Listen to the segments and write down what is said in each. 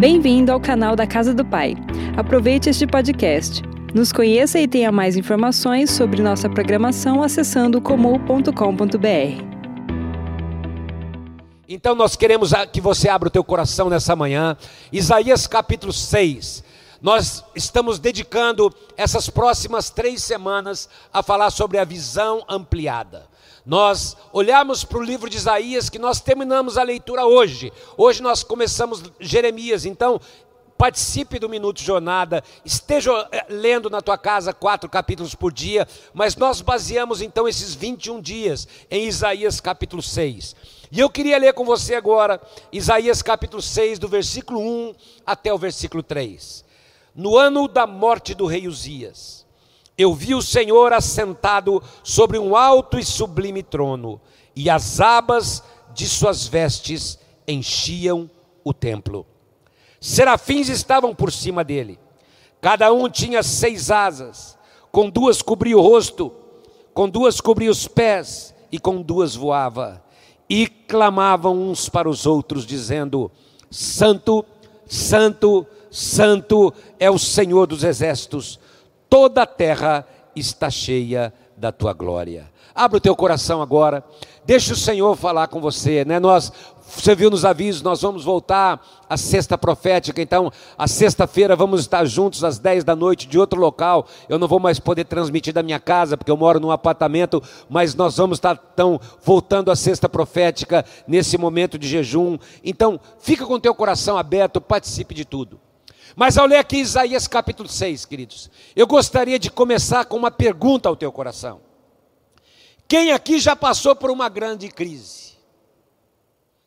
Bem-vindo ao canal da Casa do Pai. Aproveite este podcast. Nos conheça e tenha mais informações sobre nossa programação acessando comum.com.br. Então nós queremos que você abra o teu coração nessa manhã. Isaías capítulo 6. Nós estamos dedicando essas próximas três semanas a falar sobre a visão ampliada. Nós olhamos para o livro de Isaías, que nós terminamos a leitura hoje. Hoje nós começamos Jeremias, então participe do Minuto Jornada, esteja eh, lendo na tua casa quatro capítulos por dia, mas nós baseamos então esses 21 dias em Isaías capítulo 6. E eu queria ler com você agora Isaías capítulo 6, do versículo 1 até o versículo 3. No ano da morte do rei Uzias, eu vi o Senhor assentado sobre um alto e sublime trono, e as abas de suas vestes enchiam o templo. Serafins estavam por cima dele, cada um tinha seis asas, com duas cobria o rosto, com duas cobria os pés, e com duas voava, e clamavam uns para os outros, dizendo: Santo, Santo, Santo é o Senhor dos exércitos toda a terra está cheia da tua glória. Abra o teu coração agora, deixa o Senhor falar com você, né? Nós, você viu nos avisos, nós vamos voltar à sexta profética, então, a sexta-feira vamos estar juntos às 10 da noite de outro local. Eu não vou mais poder transmitir da minha casa, porque eu moro num apartamento, mas nós vamos estar tão voltando à sexta profética nesse momento de jejum. Então, fica com o teu coração aberto, participe de tudo. Mas ao ler aqui Isaías capítulo 6, queridos, eu gostaria de começar com uma pergunta ao teu coração. Quem aqui já passou por uma grande crise?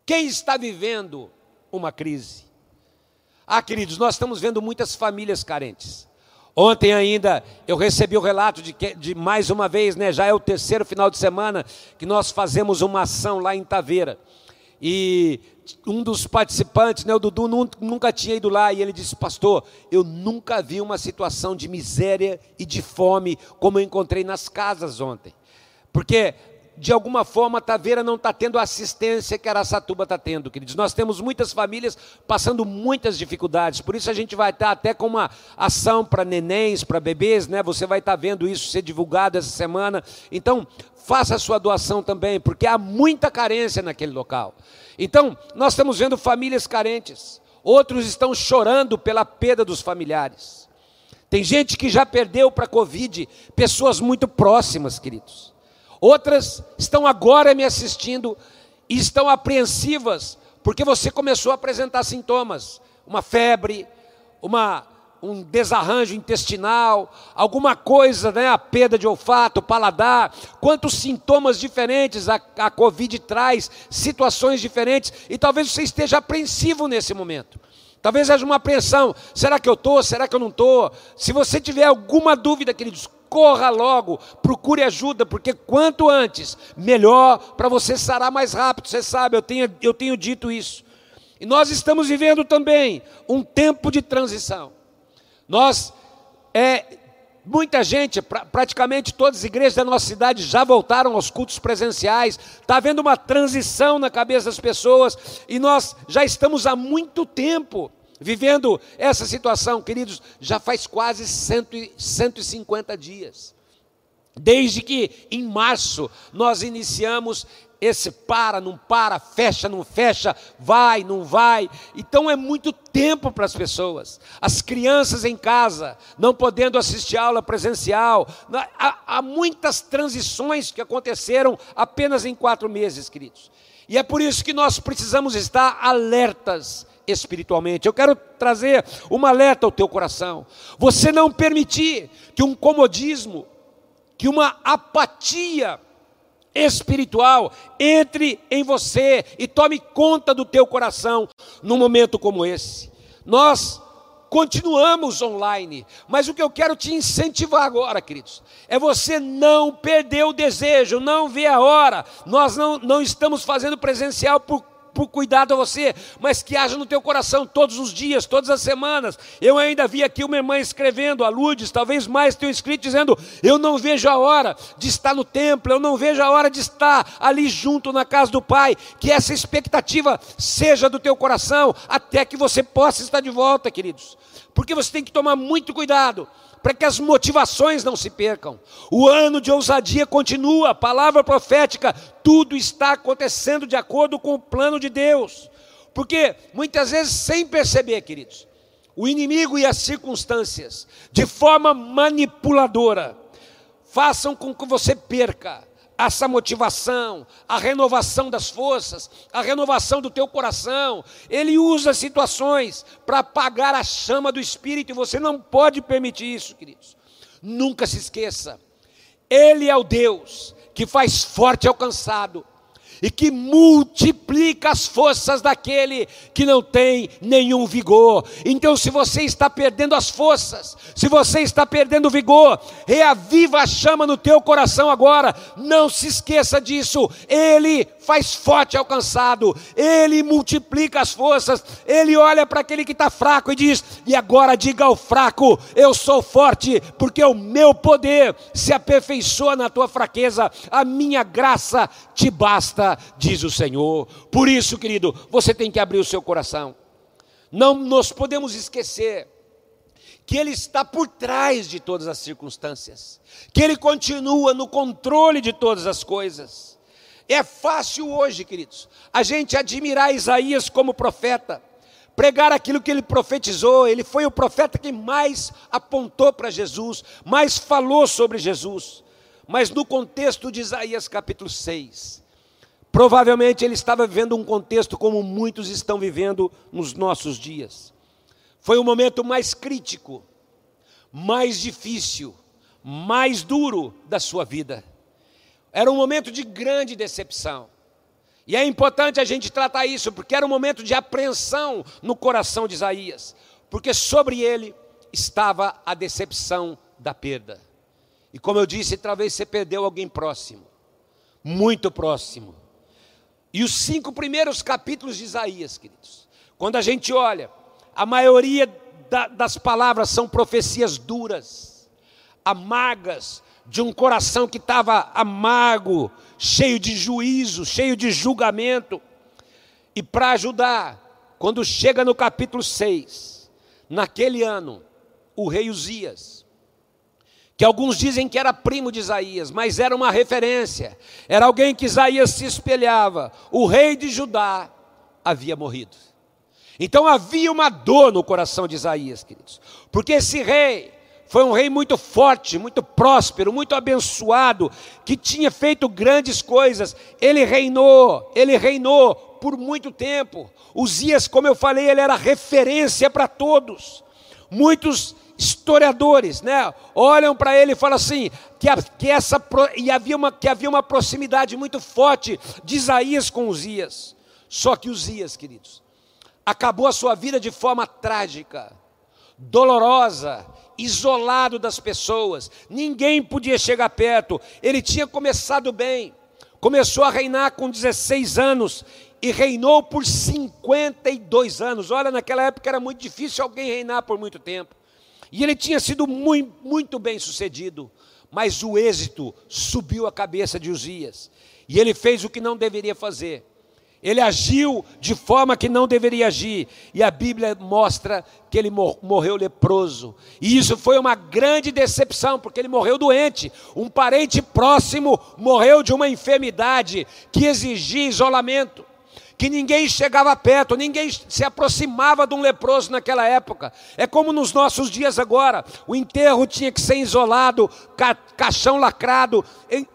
Quem está vivendo uma crise? Ah, queridos, nós estamos vendo muitas famílias carentes. Ontem ainda eu recebi o relato de que, de mais uma vez, né, já é o terceiro final de semana que nós fazemos uma ação lá em Taveira. E um dos participantes, né, o Dudu, nunca tinha ido lá, e ele disse: Pastor, eu nunca vi uma situação de miséria e de fome como eu encontrei nas casas ontem. Porque, de alguma forma, Taveira não está tendo a assistência que Araçatuba está tendo, queridos. Nós temos muitas famílias passando muitas dificuldades, por isso a gente vai estar tá até com uma ação para nenéns, para bebês, né? Você vai estar tá vendo isso ser divulgado essa semana. Então, faça a sua doação também, porque há muita carência naquele local. Então, nós estamos vendo famílias carentes, outros estão chorando pela perda dos familiares. Tem gente que já perdeu para a Covid pessoas muito próximas, queridos. Outras estão agora me assistindo e estão apreensivas porque você começou a apresentar sintomas, uma febre, uma um desarranjo intestinal, alguma coisa, né, a perda de olfato, paladar, quantos sintomas diferentes a, a Covid traz, situações diferentes, e talvez você esteja apreensivo nesse momento. Talvez haja uma apreensão: será que eu estou? Será que eu não estou? Se você tiver alguma dúvida, queridos, corra logo, procure ajuda, porque quanto antes, melhor para você sarar mais rápido. Você sabe, eu tenho, eu tenho dito isso. E nós estamos vivendo também um tempo de transição. Nós, é, muita gente, pra, praticamente todas as igrejas da nossa cidade já voltaram aos cultos presenciais, está havendo uma transição na cabeça das pessoas, e nós já estamos há muito tempo vivendo essa situação, queridos, já faz quase cento, 150 dias. Desde que em março nós iniciamos esse para, não para, fecha, não fecha, vai, não vai. Então é muito tempo para as pessoas. As crianças em casa, não podendo assistir aula presencial. Há, há muitas transições que aconteceram apenas em quatro meses, queridos. E é por isso que nós precisamos estar alertas espiritualmente. Eu quero trazer uma alerta ao teu coração. Você não permitir que um comodismo, que uma apatia, espiritual entre em você e tome conta do teu coração num momento como esse. Nós continuamos online, mas o que eu quero te incentivar agora, queridos, é você não perder o desejo, não ver a hora. Nós não, não estamos fazendo presencial por por cuidado a você, mas que haja no teu coração todos os dias, todas as semanas. Eu ainda vi aqui uma irmã escrevendo, a Lourdes, talvez mais tenham escrito, dizendo: Eu não vejo a hora de estar no templo, eu não vejo a hora de estar ali junto na casa do Pai. Que essa expectativa seja do teu coração, até que você possa estar de volta, queridos. Porque você tem que tomar muito cuidado para que as motivações não se percam. O ano de ousadia continua, palavra profética, tudo está acontecendo de acordo com o plano de Deus. Porque muitas vezes, sem perceber, queridos, o inimigo e as circunstâncias, de forma manipuladora, façam com que você perca essa motivação, a renovação das forças, a renovação do teu coração. Ele usa situações para apagar a chama do espírito e você não pode permitir isso, queridos. Nunca se esqueça. Ele é o Deus que faz forte ao cansado e que multiplica as forças daquele que não tem nenhum vigor. Então, se você está perdendo as forças, se você está perdendo o vigor, reaviva a chama no teu coração agora. Não se esqueça disso. Ele faz forte ao cansado, ele multiplica as forças, ele olha para aquele que está fraco e diz: E agora diga ao fraco: Eu sou forte, porque o meu poder se aperfeiçoa na tua fraqueza, a minha graça te basta, diz o Senhor. Por isso, querido, você tem que abrir o seu coração. Não nos podemos esquecer que Ele está por trás de todas as circunstâncias, que Ele continua no controle de todas as coisas. É fácil hoje, queridos, a gente admirar Isaías como profeta, pregar aquilo que ele profetizou. Ele foi o profeta que mais apontou para Jesus, mais falou sobre Jesus. Mas no contexto de Isaías capítulo 6, provavelmente ele estava vivendo um contexto como muitos estão vivendo nos nossos dias. Foi o momento mais crítico, mais difícil, mais duro da sua vida. Era um momento de grande decepção. E é importante a gente tratar isso, porque era um momento de apreensão no coração de Isaías, porque sobre ele estava a decepção da perda. E como eu disse, talvez você perdeu alguém próximo, muito próximo. E os cinco primeiros capítulos de Isaías, queridos, quando a gente olha, a maioria da, das palavras são profecias duras, amargas, de um coração que estava amargo, cheio de juízo, cheio de julgamento. E para ajudar, quando chega no capítulo 6, naquele ano, o rei Uzias, que alguns dizem que era primo de Isaías, mas era uma referência, era alguém que Isaías se espelhava, o rei de Judá havia morrido. Então havia uma dor no coração de Isaías, queridos, porque esse rei foi um rei muito forte, muito próspero, muito abençoado, que tinha feito grandes coisas. Ele reinou, ele reinou por muito tempo. Uzias, como eu falei, ele era referência para todos. Muitos historiadores, né, olham para ele e falam assim que, que essa e havia uma que havia uma proximidade muito forte de Isaías com Uzias. Só que Uzias, queridos, acabou a sua vida de forma trágica, dolorosa, isolado das pessoas, ninguém podia chegar perto. Ele tinha começado bem, começou a reinar com 16 anos e reinou por 52 anos. Olha, naquela época era muito difícil alguém reinar por muito tempo. E ele tinha sido muito, muito bem sucedido, mas o êxito subiu a cabeça de Uzias. E ele fez o que não deveria fazer. Ele agiu de forma que não deveria agir. E a Bíblia mostra que ele morreu leproso. E isso foi uma grande decepção, porque ele morreu doente. Um parente próximo morreu de uma enfermidade que exigia isolamento que ninguém chegava perto, ninguém se aproximava de um leproso naquela época. É como nos nossos dias agora, o enterro tinha que ser isolado, ca caixão lacrado,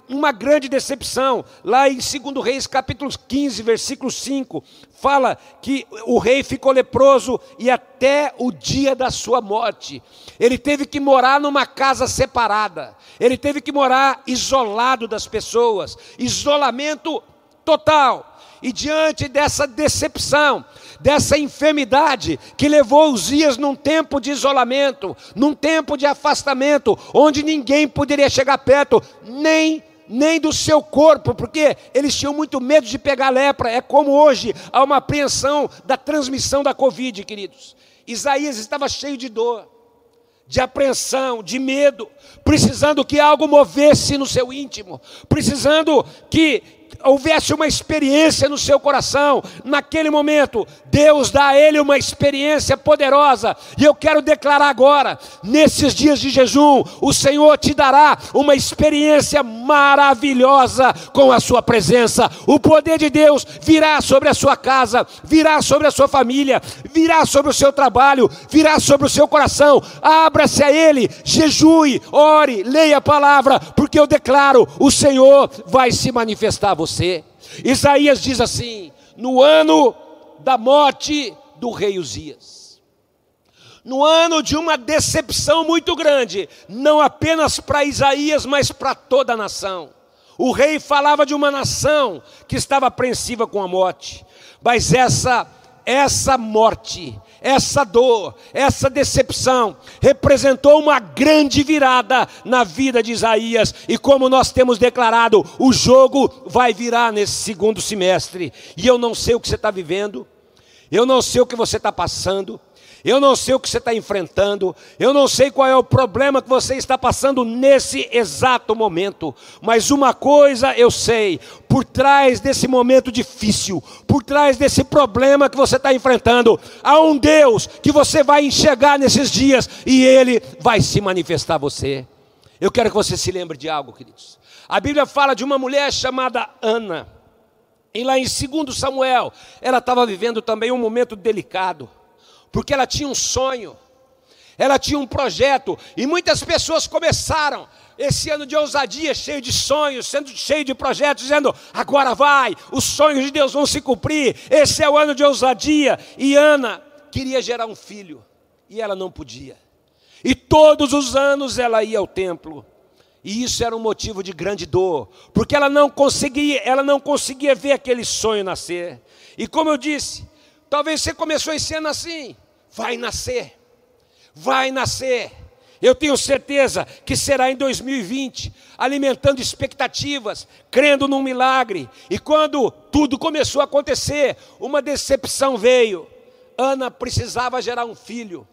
uma grande decepção. Lá em 2 Reis, capítulo 15, versículo 5, fala que o rei ficou leproso e até o dia da sua morte. Ele teve que morar numa casa separada, ele teve que morar isolado das pessoas, isolamento total. E diante dessa decepção, dessa enfermidade que levou os dias num tempo de isolamento, num tempo de afastamento, onde ninguém poderia chegar perto, nem nem do seu corpo, porque eles tinham muito medo de pegar lepra. É como hoje há uma apreensão da transmissão da Covid, queridos. Isaías estava cheio de dor, de apreensão, de medo, precisando que algo movesse no seu íntimo, precisando que houvesse uma experiência no seu coração, naquele momento, Deus dá a ele uma experiência poderosa, e eu quero declarar agora, nesses dias de jejum, o Senhor te dará uma experiência maravilhosa com a sua presença. O poder de Deus virá sobre a sua casa, virá sobre a sua família, virá sobre o seu trabalho, virá sobre o seu coração. Abra-se a ele, jejue, ore, leia a palavra, porque eu declaro, o Senhor vai se manifestar a você você. Isaías diz assim: no ano da morte do rei Uzias, no ano de uma decepção muito grande, não apenas para Isaías, mas para toda a nação. O rei falava de uma nação que estava apreensiva com a morte, mas essa essa morte essa dor, essa decepção representou uma grande virada na vida de Isaías, e como nós temos declarado, o jogo vai virar nesse segundo semestre. E eu não sei o que você está vivendo, eu não sei o que você está passando, eu não sei o que você está enfrentando, eu não sei qual é o problema que você está passando nesse exato momento, mas uma coisa eu sei: por trás desse momento difícil, por trás desse problema que você está enfrentando, há um Deus que você vai enxergar nesses dias e Ele vai se manifestar a você. Eu quero que você se lembre de algo, queridos. A Bíblia fala de uma mulher chamada Ana. E lá em 2 Samuel, ela estava vivendo também um momento delicado porque ela tinha um sonho, ela tinha um projeto, e muitas pessoas começaram esse ano de ousadia, cheio de sonhos, sendo cheio de projetos, dizendo: agora vai, os sonhos de Deus vão se cumprir, esse é o ano de ousadia. E Ana queria gerar um filho, e ela não podia. E todos os anos ela ia ao templo. E isso era um motivo de grande dor, porque ela não conseguia, ela não conseguia ver aquele sonho nascer. E como eu disse, Talvez você começou esse ano assim. Vai nascer. Vai nascer. Eu tenho certeza que será em 2020, alimentando expectativas, crendo num milagre. E quando tudo começou a acontecer, uma decepção veio. Ana precisava gerar um filho.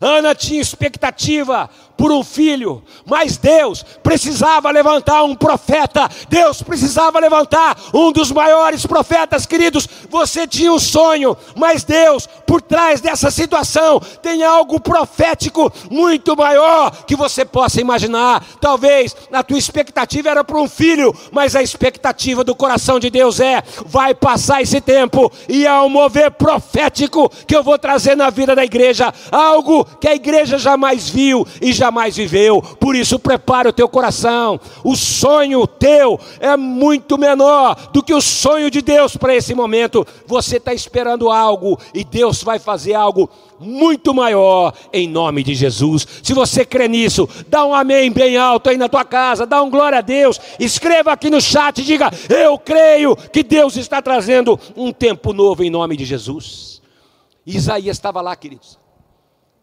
Ana tinha expectativa por um filho, mas Deus precisava levantar um profeta, Deus precisava levantar um dos maiores profetas, queridos. Você tinha um sonho, mas Deus, por trás dessa situação, tem algo profético muito maior que você possa imaginar. Talvez a tua expectativa era para um filho, mas a expectativa do coração de Deus é: vai passar esse tempo e há um mover profético que eu vou trazer na vida da igreja, algo que a igreja jamais viu e jamais viveu. Por isso, prepare o teu coração. O sonho teu é muito menor do que o sonho de Deus para esse momento. Você está esperando algo e Deus vai fazer algo muito maior em nome de Jesus. Se você crê nisso, dá um amém bem alto aí na tua casa, dá um glória a Deus. Escreva aqui no chat diga: Eu creio que Deus está trazendo um tempo novo em nome de Jesus. Isaías estava lá, queridos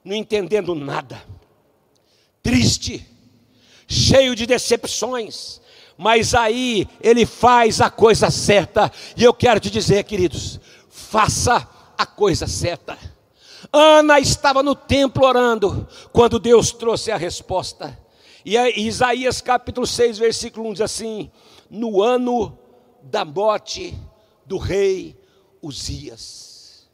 não entendendo nada, triste, cheio de decepções, mas aí ele faz a coisa certa, e eu quero te dizer, queridos, faça a coisa certa. Ana estava no templo orando, quando Deus trouxe a resposta. E aí, Isaías capítulo 6, versículo 1 diz assim: No ano da morte do rei Uzias,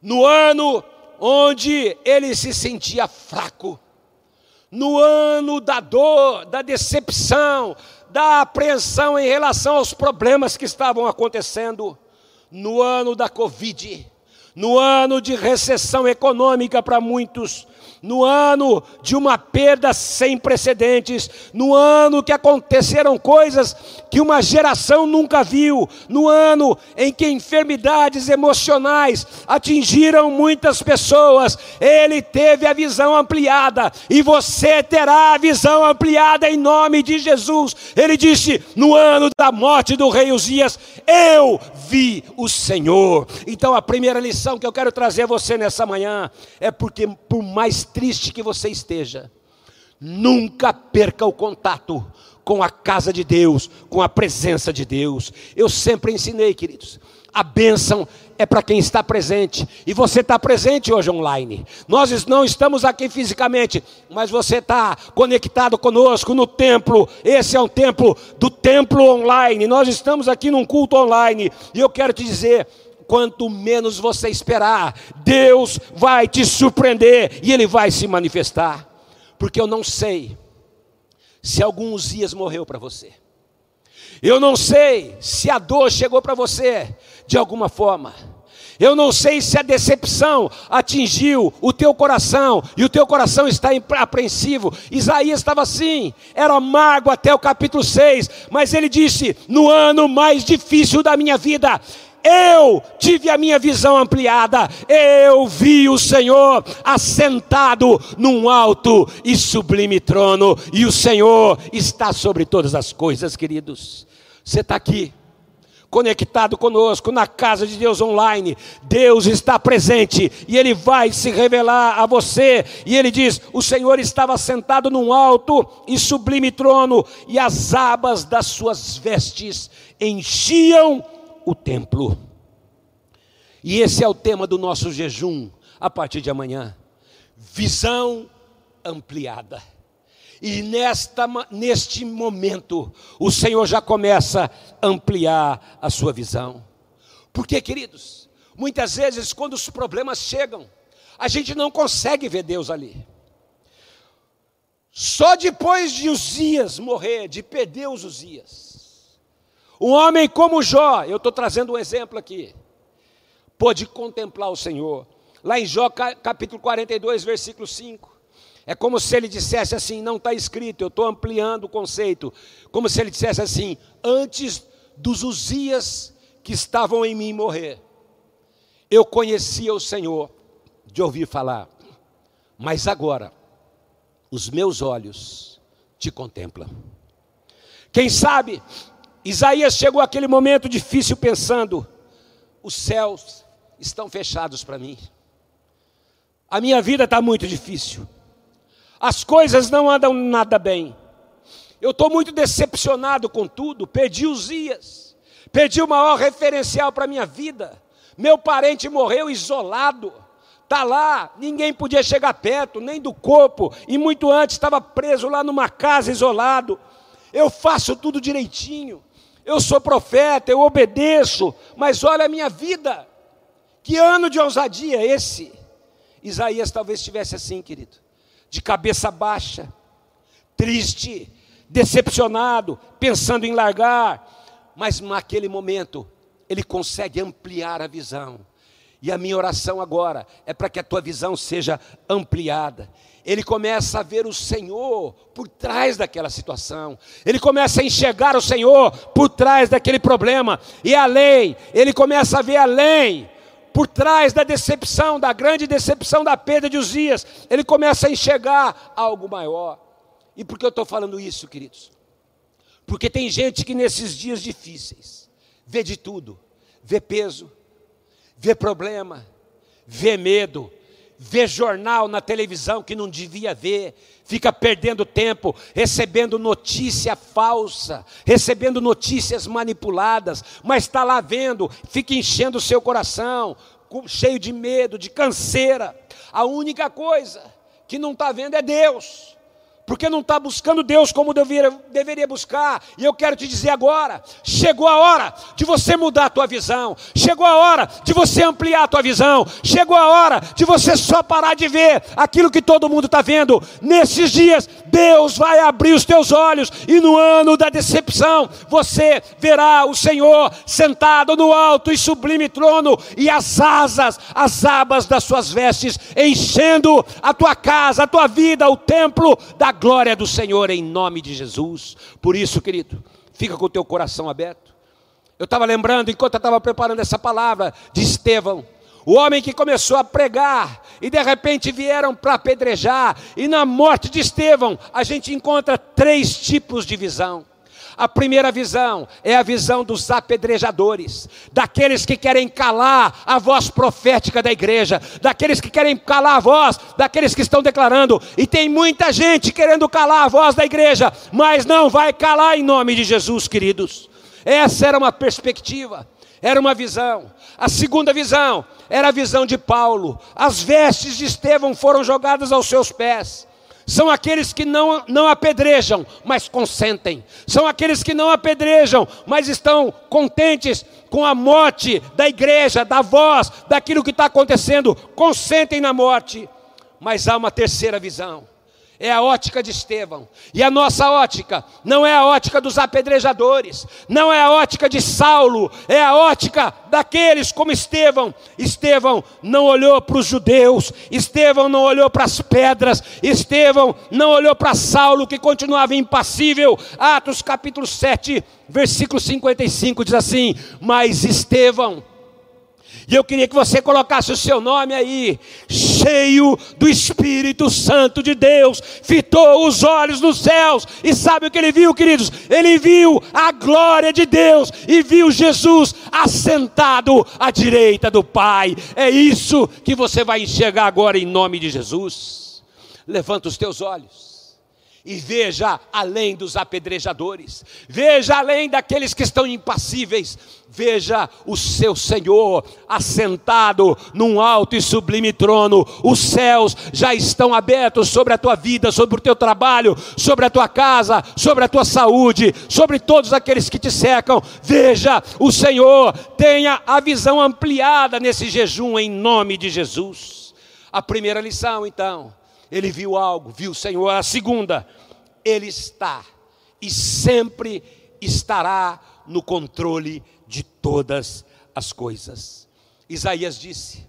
no ano onde ele se sentia fraco. No ano da dor, da decepção, da apreensão em relação aos problemas que estavam acontecendo, no ano da Covid, no ano de recessão econômica para muitos, no ano de uma perda sem precedentes, no ano que aconteceram coisas que uma geração nunca viu, no ano em que enfermidades emocionais atingiram muitas pessoas, ele teve a visão ampliada e você terá a visão ampliada em nome de Jesus. Ele disse: no ano da morte do rei Uzias, eu vi o Senhor. Então a primeira lição que eu quero trazer a você nessa manhã é porque por mais triste que você esteja, Nunca perca o contato com a casa de Deus, com a presença de Deus. Eu sempre ensinei, queridos, a bênção é para quem está presente. E você está presente hoje online. Nós não estamos aqui fisicamente, mas você está conectado conosco no templo. Esse é um templo do templo online. Nós estamos aqui num culto online. E eu quero te dizer. Quanto menos você esperar, Deus vai te surpreender e Ele vai se manifestar, porque eu não sei se alguns dias morreu para você. Eu não sei se a dor chegou para você de alguma forma. Eu não sei se a decepção atingiu o teu coração e o teu coração está apreensivo. Isaías estava assim, era amargo até o capítulo 6, mas ele disse: No ano mais difícil da minha vida, eu tive a minha visão ampliada, eu vi o Senhor assentado num alto e sublime trono, e o Senhor está sobre todas as coisas, queridos. Você está aqui, conectado conosco na casa de Deus online. Deus está presente e Ele vai se revelar a você. E Ele diz: O Senhor estava sentado num alto e sublime trono, e as abas das suas vestes enchiam o templo. E esse é o tema do nosso jejum a partir de amanhã. Visão ampliada. E nesta, neste momento, o Senhor já começa a ampliar a sua visão. Porque, queridos, muitas vezes quando os problemas chegam, a gente não consegue ver Deus ali. Só depois de Uzias morrer, de perder os Uzias, um homem como Jó, eu estou trazendo um exemplo aqui, pôde contemplar o Senhor. Lá em Jó capítulo 42, versículo 5. É como se ele dissesse assim: não está escrito, eu estou ampliando o conceito. Como se ele dissesse assim: antes dos Uzias que estavam em mim morrer, eu conhecia o Senhor de ouvir falar, mas agora os meus olhos te contemplam. Quem sabe Isaías chegou àquele momento difícil pensando: os céus estão fechados para mim, a minha vida está muito difícil, as coisas não andam nada bem, eu estou muito decepcionado com tudo, perdi os dias, perdi o maior referencial para a minha vida, meu parente morreu isolado, está lá, ninguém podia chegar perto, nem do corpo, e muito antes estava preso lá numa casa isolado. Eu faço tudo direitinho, eu sou profeta, eu obedeço, mas olha a minha vida. Que ano de ousadia esse? Isaías talvez estivesse assim, querido, de cabeça baixa, triste, decepcionado, pensando em largar, mas naquele momento ele consegue ampliar a visão. E a minha oração agora é para que a tua visão seja ampliada ele começa a ver o Senhor por trás daquela situação, ele começa a enxergar o Senhor por trás daquele problema, e além, ele começa a ver além, por trás da decepção, da grande decepção da perda de Uzias, ele começa a enxergar algo maior. E por que eu estou falando isso, queridos? Porque tem gente que nesses dias difíceis vê de tudo, vê peso, vê problema, vê medo, vê jornal na televisão que não devia ver, fica perdendo tempo, recebendo notícia falsa, recebendo notícias manipuladas, mas está lá vendo, fica enchendo o seu coração, cheio de medo, de canseira. A única coisa que não está vendo é Deus porque não está buscando Deus como deveria, deveria buscar. E eu quero te dizer agora: chegou a hora de você mudar a tua visão, chegou a hora de você ampliar a tua visão, chegou a hora de você só parar de ver aquilo que todo mundo está vendo. Nesses dias, Deus vai abrir os teus olhos, e no ano da decepção, você verá o Senhor sentado no alto e sublime trono, e as asas, as abas das suas vestes, enchendo a tua casa, a tua vida, o templo da glória do Senhor em nome de Jesus. Por isso, querido, fica com o teu coração aberto. Eu estava lembrando, enquanto eu estava preparando essa palavra, de Estevão, o homem que começou a pregar, e de repente vieram para apedrejar, e na morte de Estevão, a gente encontra três tipos de visão. A primeira visão é a visão dos apedrejadores, daqueles que querem calar a voz profética da igreja, daqueles que querem calar a voz, daqueles que estão declarando, e tem muita gente querendo calar a voz da igreja, mas não vai calar em nome de Jesus, queridos. Essa era uma perspectiva, era uma visão. A segunda visão era a visão de Paulo. As vestes de Estevão foram jogadas aos seus pés são aqueles que não, não apedrejam, mas consentem. São aqueles que não apedrejam, mas estão contentes com a morte da igreja, da voz, daquilo que está acontecendo. Consentem na morte. Mas há uma terceira visão é a ótica de Estevão. E a nossa ótica não é a ótica dos apedrejadores, não é a ótica de Saulo, é a ótica daqueles como Estevão. Estevão não olhou para os judeus, Estevão não olhou para as pedras, Estevão não olhou para Saulo que continuava impassível. Atos capítulo 7, versículo 55 diz assim: Mas Estevão e eu queria que você colocasse o seu nome aí, cheio do Espírito Santo de Deus, fitou os olhos nos céus, e sabe o que ele viu, queridos? Ele viu a glória de Deus e viu Jesus assentado à direita do Pai. É isso que você vai enxergar agora em nome de Jesus. Levanta os teus olhos e veja além dos apedrejadores, veja além daqueles que estão impassíveis, veja o seu Senhor assentado num alto e sublime trono. Os céus já estão abertos sobre a tua vida, sobre o teu trabalho, sobre a tua casa, sobre a tua saúde, sobre todos aqueles que te cercam. Veja, o Senhor tenha a visão ampliada nesse jejum em nome de Jesus. A primeira lição, então, ele viu algo, viu o Senhor. A segunda, ele está e sempre estará no controle de todas as coisas. Isaías disse: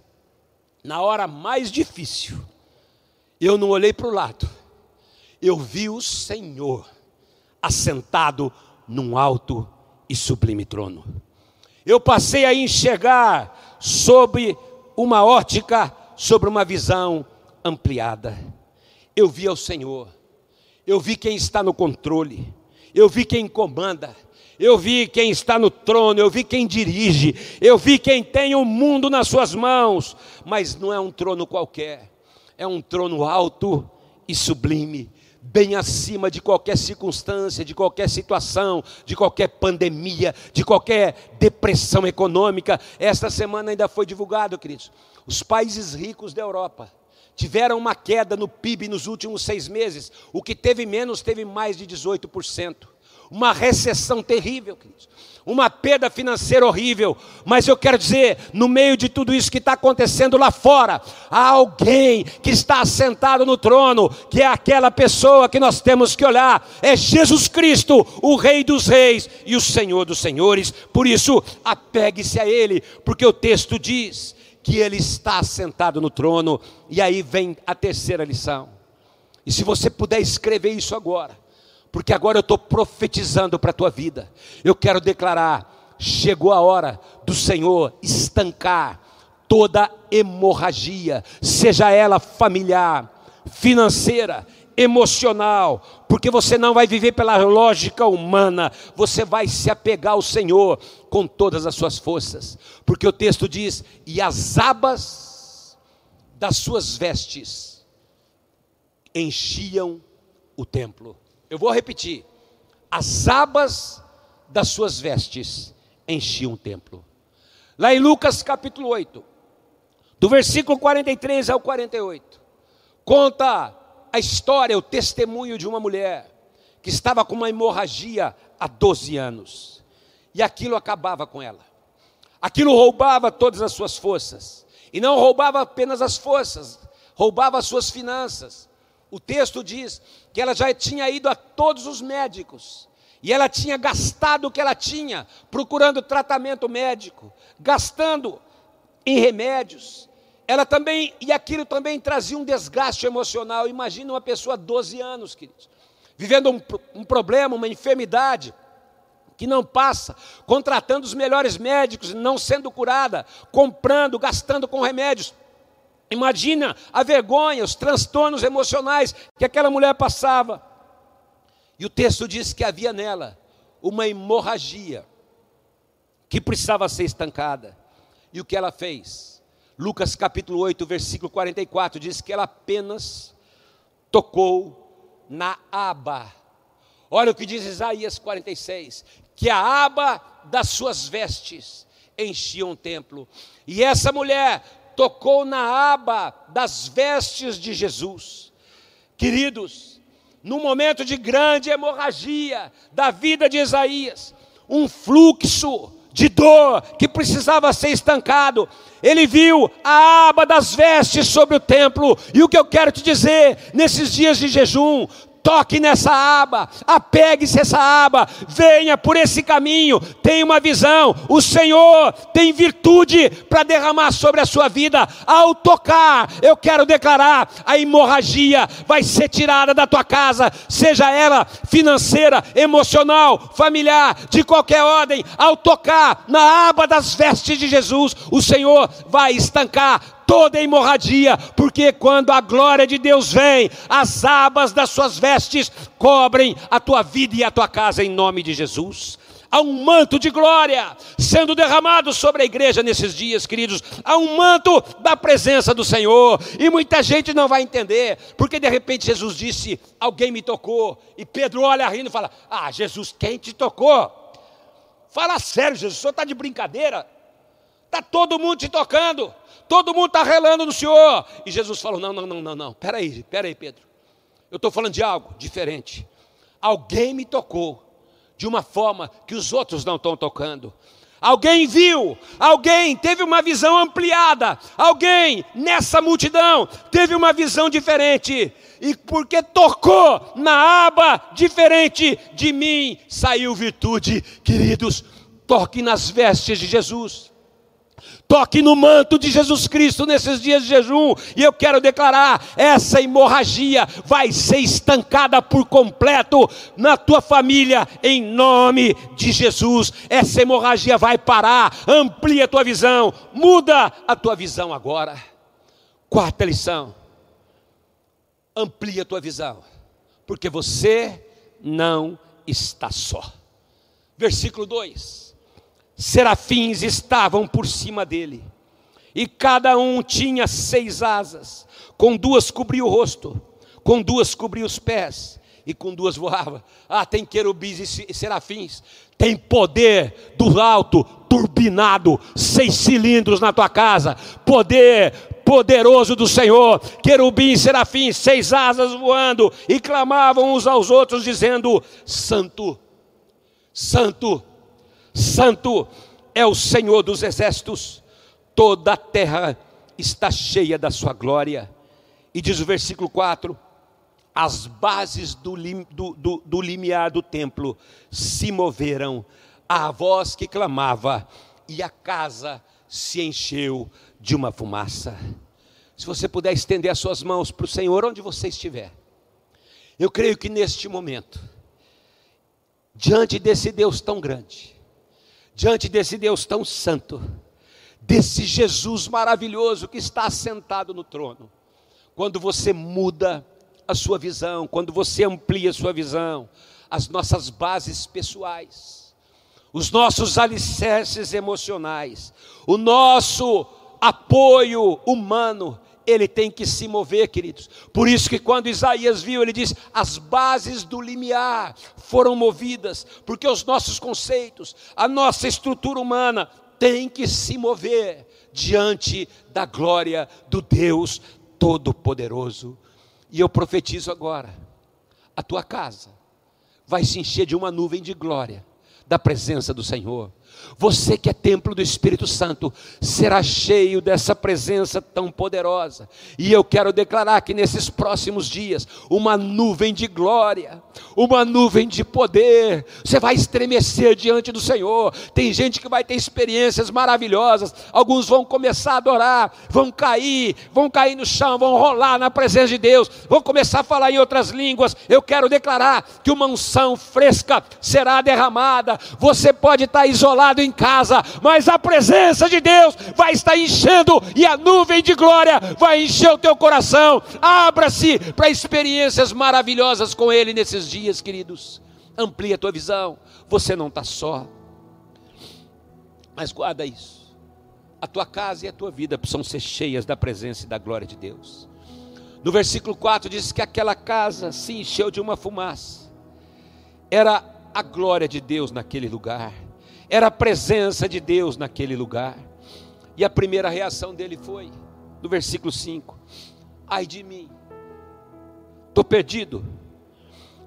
na hora mais difícil, eu não olhei para o lado, eu vi o Senhor assentado num alto e sublime trono. Eu passei a enxergar sobre uma ótica, sobre uma visão ampliada. Eu vi ao Senhor, eu vi quem está no controle, eu vi quem comanda, eu vi quem está no trono, eu vi quem dirige, eu vi quem tem o mundo nas suas mãos, mas não é um trono qualquer, é um trono alto e sublime, bem acima de qualquer circunstância, de qualquer situação, de qualquer pandemia, de qualquer depressão econômica. Esta semana ainda foi divulgado, queridos, os países ricos da Europa tiveram uma queda no PIB nos últimos seis meses. O que teve menos teve mais de 18%. Uma recessão terrível, queridos. Uma perda financeira horrível. Mas eu quero dizer, no meio de tudo isso que está acontecendo lá fora, há alguém que está assentado no trono, que é aquela pessoa que nós temos que olhar. É Jesus Cristo, o Rei dos Reis e o Senhor dos Senhores. Por isso, apegue-se a Ele, porque o texto diz que ele está sentado no trono. E aí vem a terceira lição. E se você puder escrever isso agora, porque agora eu estou profetizando para a tua vida, eu quero declarar: chegou a hora do Senhor estancar toda hemorragia, seja ela familiar, financeira, emocional, porque você não vai viver pela lógica humana, você vai se apegar ao Senhor com todas as suas forças, porque o texto diz: e as abas das suas vestes enchiam o templo. Eu vou repetir: as abas das suas vestes enchiam o templo. Lá em Lucas capítulo 8, do versículo 43 ao 48, conta a história, o testemunho de uma mulher que estava com uma hemorragia há 12 anos. E aquilo acabava com ela. Aquilo roubava todas as suas forças. E não roubava apenas as forças, roubava as suas finanças. O texto diz que ela já tinha ido a todos os médicos. E ela tinha gastado o que ela tinha, procurando tratamento médico, gastando em remédios, ela também, e aquilo também trazia um desgaste emocional. Imagina uma pessoa de 12 anos, queridos, vivendo um, um problema, uma enfermidade, que não passa, contratando os melhores médicos, não sendo curada, comprando, gastando com remédios. Imagina a vergonha, os transtornos emocionais que aquela mulher passava. E o texto diz que havia nela uma hemorragia que precisava ser estancada. E o que ela fez? Lucas capítulo 8, versículo 44 diz que ela apenas tocou na aba. Olha o que diz Isaías 46: que a aba das suas vestes enchia um templo. E essa mulher tocou na aba das vestes de Jesus. Queridos, no momento de grande hemorragia da vida de Isaías, um fluxo de dor que precisava ser estancado. Ele viu a aba das vestes sobre o templo, e o que eu quero te dizer nesses dias de jejum, toque nessa aba, apegue-se essa aba, venha por esse caminho, tenha uma visão. O Senhor tem virtude para derramar sobre a sua vida. Ao tocar, eu quero declarar: a hemorragia vai ser tirada da tua casa, seja ela financeira, emocional, familiar, de qualquer ordem. Ao tocar na aba das vestes de Jesus, o Senhor vai estancar toda hemorragia, porque quando a glória de Deus vem, as abas das suas vestes cobrem a tua vida e a tua casa em nome de Jesus. Há um manto de glória sendo derramado sobre a igreja nesses dias, queridos. Há um manto da presença do Senhor. E muita gente não vai entender, porque de repente Jesus disse: Alguém me tocou. E Pedro olha rindo e fala: Ah, Jesus, quem te tocou? Fala sério, Jesus, o senhor está de brincadeira? Está todo mundo te tocando todo mundo está relando no Senhor. E Jesus falou: Não, não, não, não, não, peraí, peraí, Pedro. Eu estou falando de algo diferente. Alguém me tocou de uma forma que os outros não estão tocando. Alguém viu, alguém teve uma visão ampliada, alguém nessa multidão teve uma visão diferente, e porque tocou na aba diferente de mim, saiu virtude, queridos. Toque nas vestes de Jesus. Toque no manto de Jesus Cristo nesses dias de jejum, e eu quero declarar: essa hemorragia vai ser estancada por completo na tua família, em nome de Jesus. Essa hemorragia vai parar, amplia a tua visão, muda a tua visão agora. Quarta lição: amplia a tua visão, porque você não está só. Versículo 2 serafins estavam por cima dele, e cada um tinha seis asas, com duas cobria o rosto, com duas cobria os pés, e com duas voava. Ah, tem querubins e serafins, tem poder do alto, turbinado, seis cilindros na tua casa, poder poderoso do Senhor, querubins, serafins, seis asas voando, e clamavam uns aos outros, dizendo: Santo, Santo, Santo é o Senhor dos exércitos, toda a terra está cheia da sua glória. E diz o versículo 4: as bases do, do, do, do limiar do templo se moveram à voz que clamava, e a casa se encheu de uma fumaça. Se você puder estender as suas mãos para o Senhor, onde você estiver, eu creio que neste momento, diante desse Deus tão grande, diante desse Deus tão santo, desse Jesus maravilhoso que está sentado no trono. Quando você muda a sua visão, quando você amplia a sua visão, as nossas bases pessoais, os nossos alicerces emocionais, o nosso apoio humano, ele tem que se mover, queridos. Por isso que quando Isaías viu, ele diz: as bases do limiar foram movidas, porque os nossos conceitos, a nossa estrutura humana tem que se mover diante da glória do Deus Todo-Poderoso. E eu profetizo agora: a tua casa vai se encher de uma nuvem de glória da presença do Senhor. Você que é templo do Espírito Santo será cheio dessa presença tão poderosa. E eu quero declarar que nesses próximos dias, uma nuvem de glória, uma nuvem de poder, você vai estremecer diante do Senhor. Tem gente que vai ter experiências maravilhosas. Alguns vão começar a adorar, vão cair, vão cair no chão, vão rolar na presença de Deus, vão começar a falar em outras línguas. Eu quero declarar que uma unção fresca será derramada. Você pode estar isolado em casa, mas a presença de Deus vai estar enchendo e a nuvem de glória vai encher o teu coração. Abra-se para experiências maravilhosas com Ele nesses dias, queridos. Amplia a tua visão. Você não está só. Mas guarda isso. A tua casa e a tua vida precisam ser cheias da presença e da glória de Deus. No versículo 4 diz que aquela casa se encheu de uma fumaça. Era a glória de Deus naquele lugar. Era a presença de Deus naquele lugar. E a primeira reação dele foi, no versículo 5: Ai de mim, estou perdido.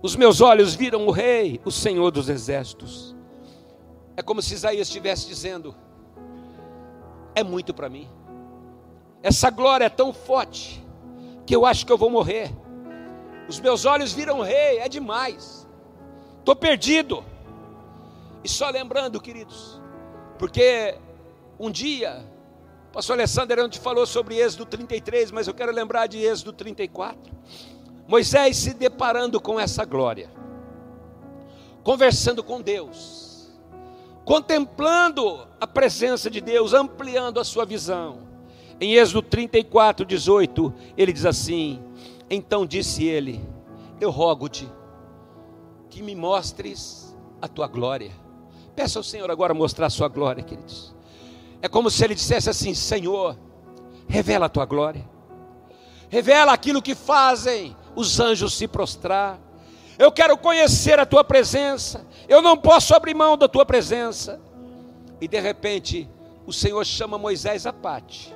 Os meus olhos viram o Rei, o Senhor dos Exércitos. É como se Isaías estivesse dizendo: É muito para mim. Essa glória é tão forte que eu acho que eu vou morrer. Os meus olhos viram o Rei, é demais. Estou perdido. E só lembrando, queridos, porque um dia, o pastor Alessandro te falou sobre Êxodo 33, mas eu quero lembrar de Êxodo 34. Moisés se deparando com essa glória, conversando com Deus, contemplando a presença de Deus, ampliando a sua visão. Em Êxodo 34, 18, ele diz assim: Então disse ele: Eu rogo-te que me mostres a tua glória. Peça ao Senhor agora mostrar a sua glória, queridos. É como se ele dissesse assim: Senhor, revela a tua glória, revela aquilo que fazem os anjos se prostrar. Eu quero conhecer a tua presença. Eu não posso abrir mão da tua presença. E de repente, o Senhor chama Moisés à parte.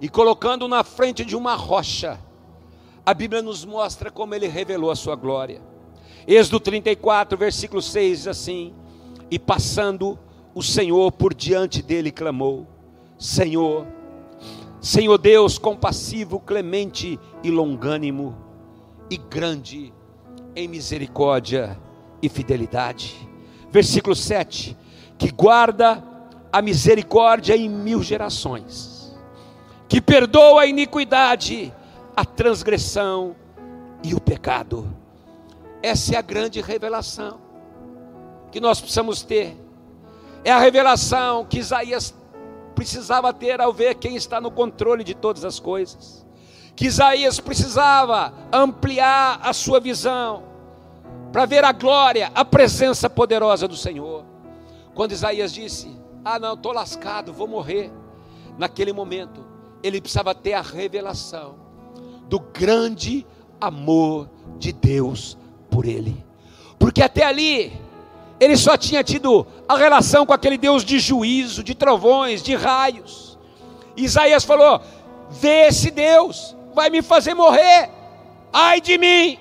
E colocando na frente de uma rocha, a Bíblia nos mostra como ele revelou a sua glória. Êxodo 34, versículo 6 diz assim: E passando o Senhor por diante dele clamou: Senhor, Senhor Deus compassivo, clemente e longânimo, e grande em misericórdia e fidelidade. Versículo 7: Que guarda a misericórdia em mil gerações, que perdoa a iniquidade, a transgressão e o pecado. Essa é a grande revelação que nós precisamos ter. É a revelação que Isaías precisava ter ao ver quem está no controle de todas as coisas que Isaías precisava ampliar a sua visão para ver a glória, a presença poderosa do Senhor. Quando Isaías disse: Ah, não, estou lascado, vou morrer. Naquele momento, ele precisava ter a revelação do grande amor de Deus por ele, porque até ali, ele só tinha tido a relação com aquele Deus de juízo, de trovões, de raios. Isaías falou: Vê esse Deus, vai me fazer morrer, ai de mim.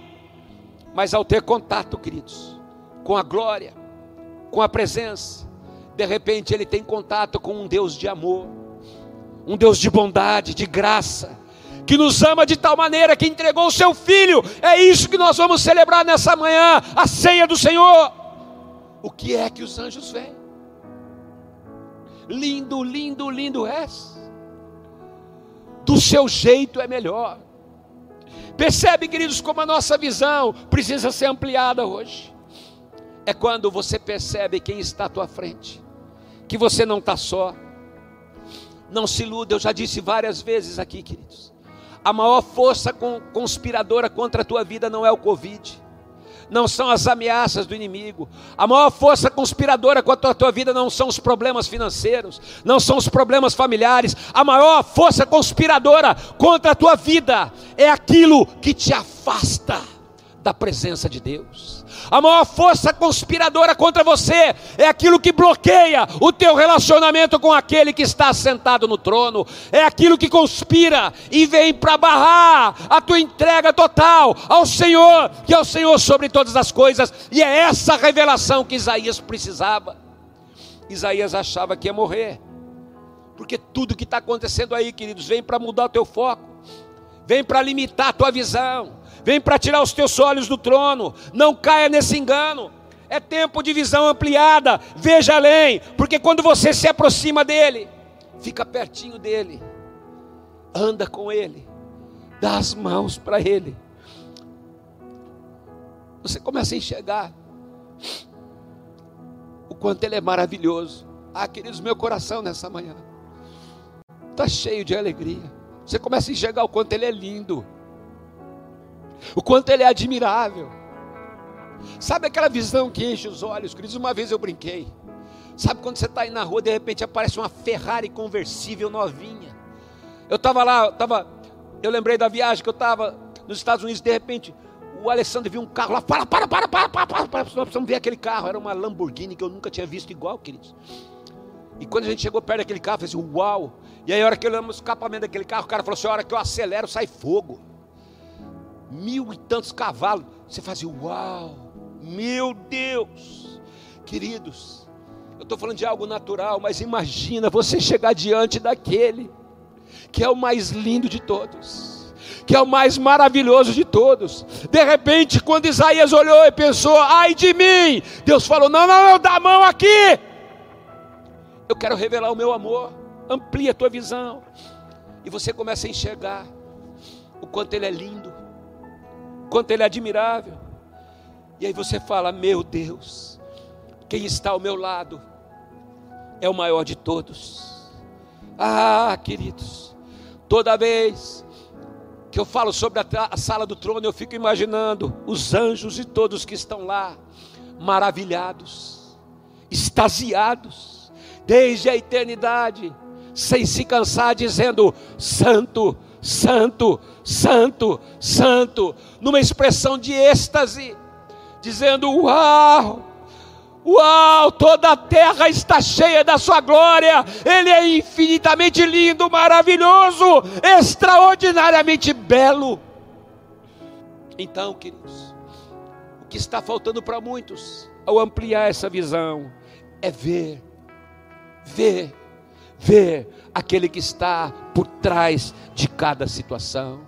Mas ao ter contato, queridos, com a glória, com a presença, de repente ele tem contato com um Deus de amor, um Deus de bondade, de graça, que nos ama de tal maneira que entregou o seu filho. É isso que nós vamos celebrar nessa manhã, a ceia do Senhor. O que é que os anjos veem? Lindo, lindo, lindo és do seu jeito é melhor. Percebe, queridos, como a nossa visão precisa ser ampliada hoje. É quando você percebe quem está à tua frente, que você não está só. Não se iluda, eu já disse várias vezes aqui, queridos. A maior força conspiradora contra a tua vida não é o Covid não são as ameaças do inimigo. A maior força conspiradora contra a tua vida não são os problemas financeiros, não são os problemas familiares. A maior força conspiradora contra a tua vida é aquilo que te afasta da presença de Deus. A maior força conspiradora contra você é aquilo que bloqueia o teu relacionamento com aquele que está sentado no trono. É aquilo que conspira e vem para barrar a tua entrega total ao Senhor, que é o Senhor sobre todas as coisas. E é essa revelação que Isaías precisava. Isaías achava que ia morrer. Porque tudo que está acontecendo aí, queridos, vem para mudar o teu foco, vem para limitar a tua visão, vem para tirar os teus olhos do trono. Não caia nesse engano. É tempo de visão ampliada. Veja além, porque quando você se aproxima dele, fica pertinho dele, anda com ele, dá as mãos para ele. Você começa a enxergar o quanto ele é maravilhoso. Ah, queridos, meu coração nessa manhã está cheio de alegria. Você começa a enxergar o quanto ele é lindo o quanto ele é admirável. Sabe aquela visão que enche os olhos, queridos? Uma vez eu brinquei. Sabe quando você está aí na rua, de repente aparece uma Ferrari conversível novinha. Eu estava lá, eu, tava, eu lembrei da viagem que eu estava nos Estados Unidos, de repente o Alessandro viu um carro lá, para, para, para, para, para, para, para, nós precisamos ver aquele carro. Era uma Lamborghini que eu nunca tinha visto igual, queridos. E quando a gente chegou perto daquele carro, falei assim, uau. E aí, a hora que olhamos o escapamento daquele carro, o cara falou assim: a hora que eu acelero, sai fogo. Mil e tantos cavalos. Você fazia, uau, meu Deus. Queridos, eu estou falando de algo natural, mas imagina você chegar diante daquele que é o mais lindo de todos, que é o mais maravilhoso de todos. De repente, quando Isaías olhou e pensou: ai de mim, Deus falou: não, não, não, dá a mão aqui. Eu quero revelar o meu amor, amplia a tua visão, e você começa a enxergar o quanto Ele é lindo, quanto Ele é admirável. E aí você fala: meu Deus, quem está ao meu lado é o maior de todos. Ah, queridos, Toda vez que eu falo sobre a, sala do trono, eu fico imaginando os anjos e todos que estão lá, maravilhados, extasiados, desde a eternidade, sem se cansar, dizendo: Santo, Santo, Santo, Santo, numa expressão de êxtase, dizendo: Uau! Uau, toda a terra está cheia da sua glória. Ele é infinitamente lindo, maravilhoso, extraordinariamente belo. Então, queridos, o que está faltando para muitos ao ampliar essa visão é ver, ver, ver aquele que está por trás de cada situação.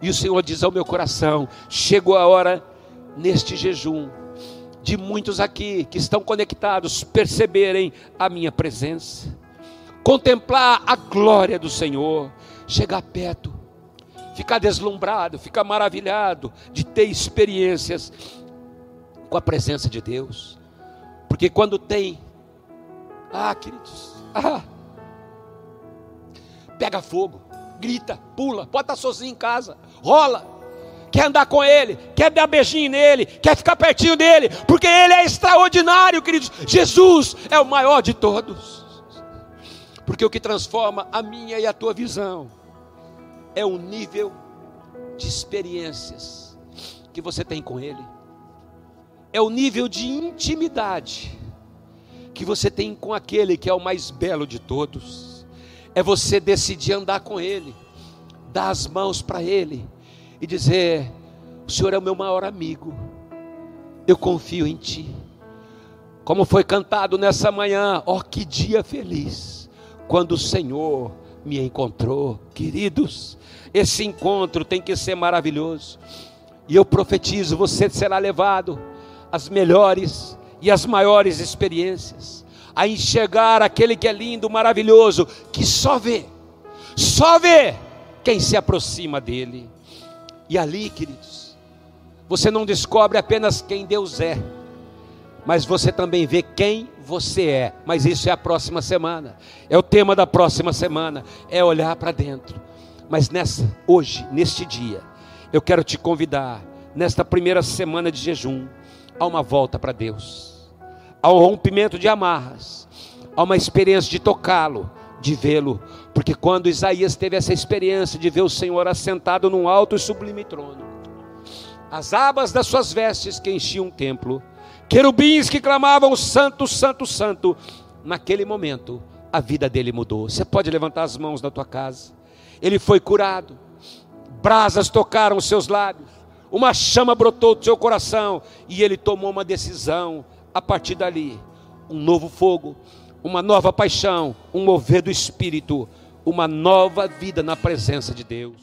E o Senhor diz ao meu coração: chegou a hora neste jejum de muitos aqui que estão conectados perceberem a minha presença, contemplar a glória do Senhor, chegar perto, ficar deslumbrado, ficar maravilhado de ter experiências com a presença de Deus, porque quando tem, ah, queridos, ah, pega fogo, grita, pula, pode estar sozinho em casa, rola, quer andar com Ele, quer dar beijinho nele, quer ficar pertinho dele, porque Ele é extraordinário, queridos. Jesus é o maior de todos. Porque o que transforma a minha e a tua visão é o nível de experiências que você tem com Ele, é o nível de intimidade que você tem com aquele que é o mais belo de todos, é você decidir andar com Ele, dar as mãos para Ele e dizer: O Senhor é o meu maior amigo, eu confio em Ti. Como foi cantado nessa manhã, ó oh, que dia feliz, quando o Senhor me encontrou, queridos. Esse encontro tem que ser maravilhoso, e eu profetizo: você será levado às melhores e às maiores experiências, a enxergar aquele que é lindo, maravilhoso, que só vê, só vê quem se aproxima dele. E ali, queridos, você não descobre apenas quem Deus é, mas você também vê quem você é. Mas isso é a próxima semana, é o tema da próxima semana, é olhar para dentro. Mas nessa, hoje, neste dia, eu quero te convidar, nesta primeira semana de jejum, a uma volta para Deus, ao rompimento de amarras, a uma experiência de tocá-lo, de vê-lo, porque quando Isaías teve essa experiência de ver o Senhor assentado num alto e sublime trono, as abas das suas vestes que enchiam o templo, querubins que clamavam santo, santo, santo, naquele momento a vida dele mudou. Você pode levantar as mãos na tua casa. Ele foi curado. Brasas tocaram os seus lábios. Uma chama brotou do seu coração e ele tomou uma decisão a partir dali, um novo fogo, uma nova paixão, um mover do espírito uma nova vida na presença de Deus.